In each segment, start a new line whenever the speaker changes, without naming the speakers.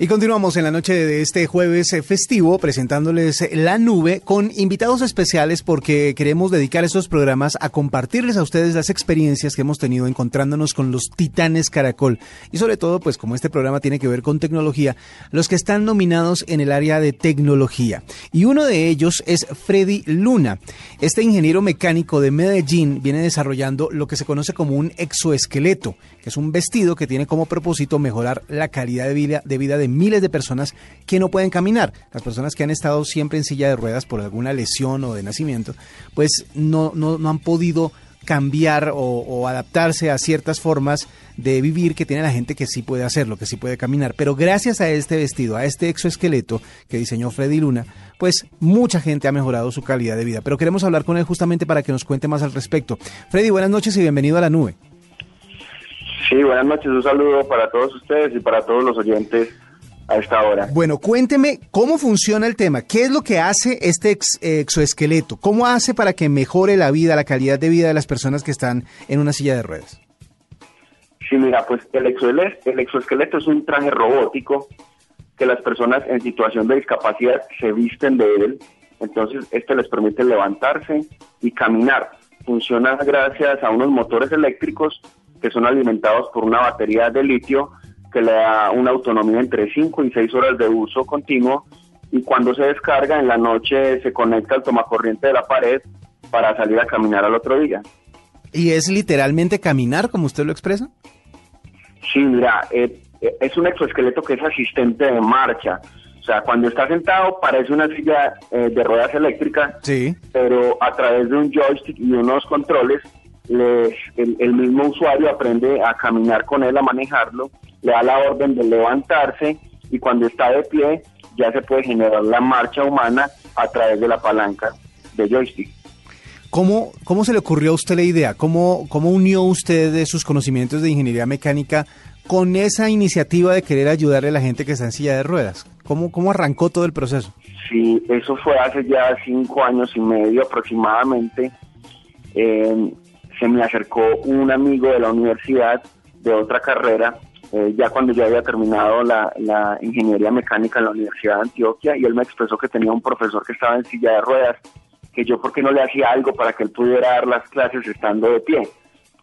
Y continuamos en la noche de este jueves eh, festivo presentándoles La Nube con invitados especiales porque queremos dedicar estos programas a compartirles a ustedes las experiencias que hemos tenido encontrándonos con los titanes Caracol. Y sobre todo, pues como este programa tiene que ver con tecnología, los que están nominados en el área de tecnología. Y uno de ellos es Freddy Luna. Este ingeniero mecánico de Medellín viene desarrollando lo que se conoce como un exoesqueleto, que es un vestido que tiene como propósito mejorar la calidad de vida de, vida de miles de personas que no pueden caminar. Las personas que han estado siempre en silla de ruedas por alguna lesión o de nacimiento, pues no, no, no han podido cambiar o, adaptarse a ciertas formas de vivir que tiene la gente que sí puede hacerlo, que sí puede caminar. Pero gracias a este vestido, a este exoesqueleto que diseñó Freddy Luna, pues mucha gente ha mejorado su calidad de vida. Pero queremos hablar con él justamente para que nos cuente más al respecto. Freddy, buenas noches y bienvenido a la nube.
Sí, buenas noches. Un saludo para todos ustedes y para todos los oyentes a esta hora.
Bueno, cuénteme cómo funciona el tema. ¿Qué es lo que hace este exoesqueleto? ¿Cómo hace para que mejore la vida, la calidad de vida de las personas que están en una silla de ruedas?
Sí, mira, pues el exoesqueleto, el exoesqueleto es un traje robótico que las personas en situación de discapacidad se visten de él. Entonces, este les permite levantarse y caminar. Funciona gracias a unos motores eléctricos que son alimentados por una batería de litio que le da una autonomía entre 5 y 6 horas de uso continuo y cuando se descarga en la noche se conecta al tomacorriente de la pared para salir a caminar al otro día.
¿Y es literalmente caminar como usted lo expresa?
Sí, mira, eh, eh, es un exoesqueleto que es asistente de marcha. O sea, cuando está sentado parece una silla eh, de ruedas eléctricas, sí. pero a través de un joystick y unos controles, les, el mismo usuario aprende a caminar con él, a manejarlo le da la orden de levantarse y cuando está de pie ya se puede generar la marcha humana a través de la palanca de joystick.
¿Cómo, cómo se le ocurrió a usted la idea? ¿Cómo, ¿Cómo unió usted de sus conocimientos de ingeniería mecánica con esa iniciativa de querer ayudarle a la gente que está en silla de ruedas? ¿Cómo, cómo arrancó todo el proceso?
Sí, eso fue hace ya cinco años y medio aproximadamente. Eh, se me acercó un amigo de la universidad de otra carrera eh, ya cuando yo había terminado la, ingeniería mecánica en la Universidad de Antioquia y él me expresó que tenía un profesor que estaba en silla de ruedas, que yo por qué no le hacía algo para que él pudiera dar las clases estando de pie.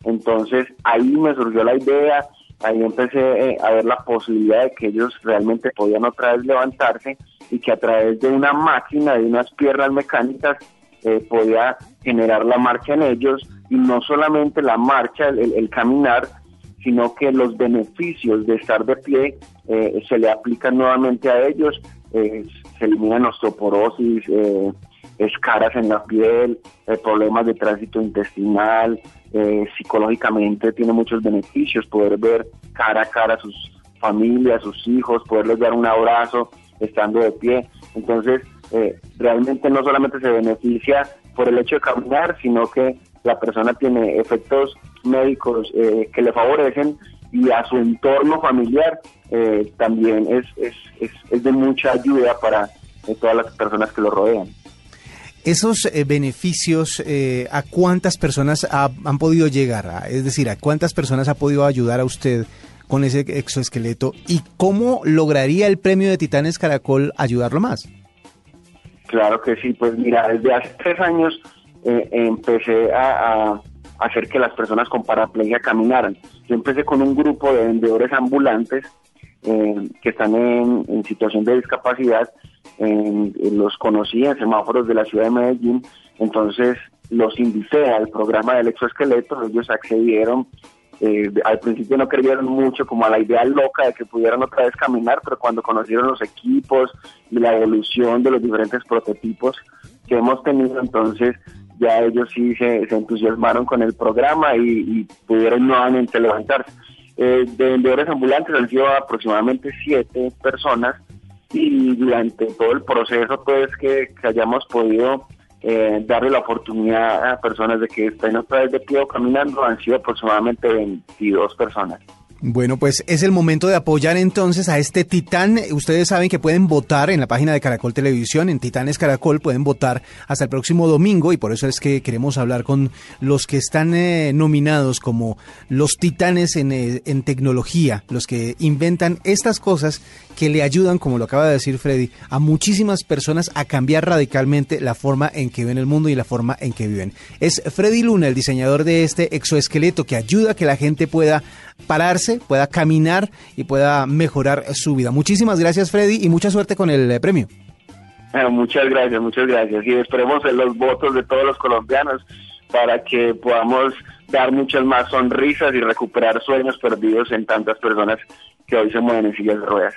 Entonces ahí me surgió la idea, ahí empecé eh, a ver la posibilidad de que ellos realmente podían otra vez levantarse y que a través de una máquina, de unas piernas mecánicas, eh, podía generar la marcha en ellos y no solamente la marcha, el caminar, sino que los beneficios de estar de pie eh, se le aplican nuevamente a ellos, eh, se eliminan osteoporosis, eh, escaras en la piel, problemas de tránsito intestinal, psicológicamente tiene muchos beneficios, poder ver cara a cara a sus familias, sus hijos, poderles dar un abrazo estando de pie. Entonces, realmente no solamente se beneficia por el hecho de caminar, sino que la persona tiene efectos médicos eh, que le favorecen y a su entorno familiar eh, también es, es, es, de mucha ayuda para eh, todas las personas que lo rodean.
¿Esos beneficios a cuántas personas han podido llegar? es decir, ¿a cuántas personas ha podido ayudar a usted con ese exoesqueleto? ¿Y cómo lograría el premio de Titanes Caracol ayudarlo más?
Claro que sí, pues mira, desde hace tres años empecé a hacer que las personas con paraplegia caminaran. Yo empecé con un grupo de vendedores ambulantes eh, que están en, situación de discapacidad, los conocí en semáforos de la ciudad de Medellín, entonces los invité al programa del exoesqueleto, ellos accedieron, eh, al principio no creyeron mucho como a la idea loca de que pudieran otra vez caminar, pero cuando conocieron los equipos y la evolución de los diferentes prototipos que hemos tenido, entonces ya ellos sí se, entusiasmaron con el programa y, pudieron nuevamente levantarse. Eh, de vendedores ambulantes han sido aproximadamente siete personas y durante todo el proceso pues que, hayamos podido eh, darle la oportunidad a personas de que estén otra vez de pie o caminando han sido aproximadamente 22 personas.
Bueno, pues es el momento de apoyar entonces a este titán. Ustedes saben que pueden votar en la página de Caracol Televisión, en Titanes Caracol, pueden votar hasta el próximo domingo y por eso es que queremos hablar con los que están eh, nominados como los titanes en, eh, en tecnología, los que inventan estas cosas que le ayudan, como lo acaba de decir Freddy, a muchísimas personas a cambiar radicalmente la forma en que ven el mundo y la forma en que viven. Es Freddy Luna, el diseñador de este exoesqueleto que ayuda a que la gente pueda pararse, pueda caminar y pueda mejorar su vida. Muchísimas gracias Freddy y mucha suerte con el eh, premio.
Eh, muchas gracias, muchas gracias. Y esperemos en los votos de todos los colombianos para que podamos dar muchas más sonrisas y recuperar sueños perdidos en tantas personas que hoy se mueven en sillas de ruedas.